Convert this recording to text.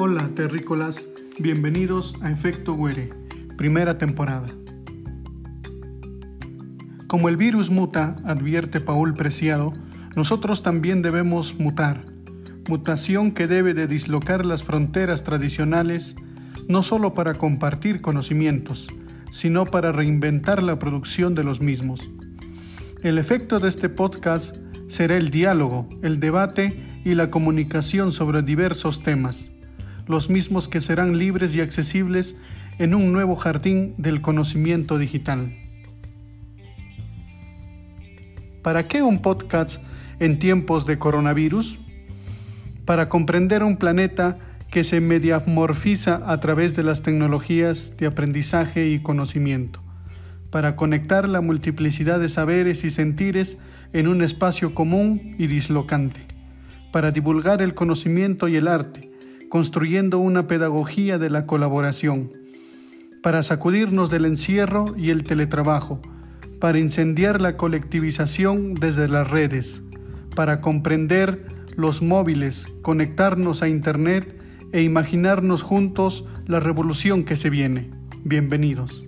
Hola terrícolas, bienvenidos a Efecto Güere, primera temporada. Como el virus muta, advierte Paul Preciado, nosotros también debemos mutar, mutación que debe de dislocar las fronteras tradicionales no solo para compartir conocimientos, sino para reinventar la producción de los mismos. El efecto de este podcast será el diálogo, el debate y la comunicación sobre diversos temas, los mismos que serán libres y accesibles en un nuevo jardín del conocimiento digital. ¿Para qué un podcast en tiempos de coronavirus? Para comprender un planeta que se mediamorfiza a través de las tecnologías de aprendizaje y conocimiento, para conectar la multiplicidad de saberes y sentires en un espacio común y dislocante, para divulgar el conocimiento y el arte, construyendo una pedagogía de la colaboración, para sacudirnos del encierro y el teletrabajo, para incendiar la colectivización desde las redes, para comprender los móviles, conectarnos a Internet e imaginarnos juntos la revolución que se viene. Bienvenidos.